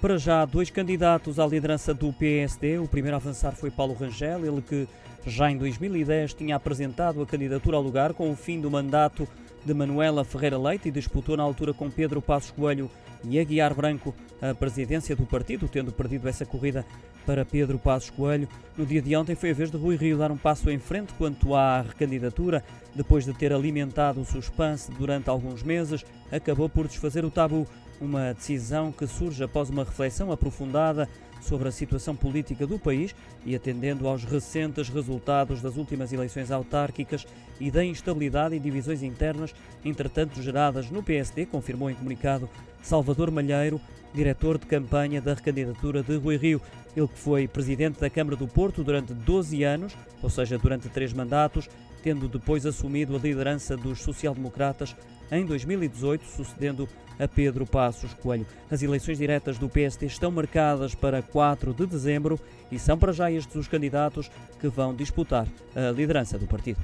Para já, dois candidatos à liderança do PSD. O primeiro a avançar foi Paulo Rangel, ele que já em 2010 tinha apresentado a candidatura ao lugar com o fim do mandato de Manuela Ferreira Leite e disputou na altura com Pedro Passos Coelho e Aguiar Branco a presidência do partido, tendo perdido essa corrida para Pedro Passos Coelho. No dia de ontem foi a vez de Rui Rio dar um passo em frente quanto à recandidatura, depois de ter alimentado o suspense durante alguns meses, acabou por desfazer o tabu. Uma decisão que surge após uma reflexão aprofundada sobre a situação política do país e atendendo aos recentes resultados das últimas eleições autárquicas e da instabilidade e divisões internas, entretanto geradas no PSD, confirmou em comunicado Salvador Malheiro, diretor de campanha da recandidatura de Rui Rio. Ele que foi presidente da Câmara do Porto durante 12 anos, ou seja, durante três mandatos, tendo depois assumido a liderança dos social-democratas em 2018, sucedendo a Pedro Passos Coelho. As eleições diretas do PSD estão marcadas para 4 de dezembro e são para já estes os candidatos que vão disputar a liderança do partido.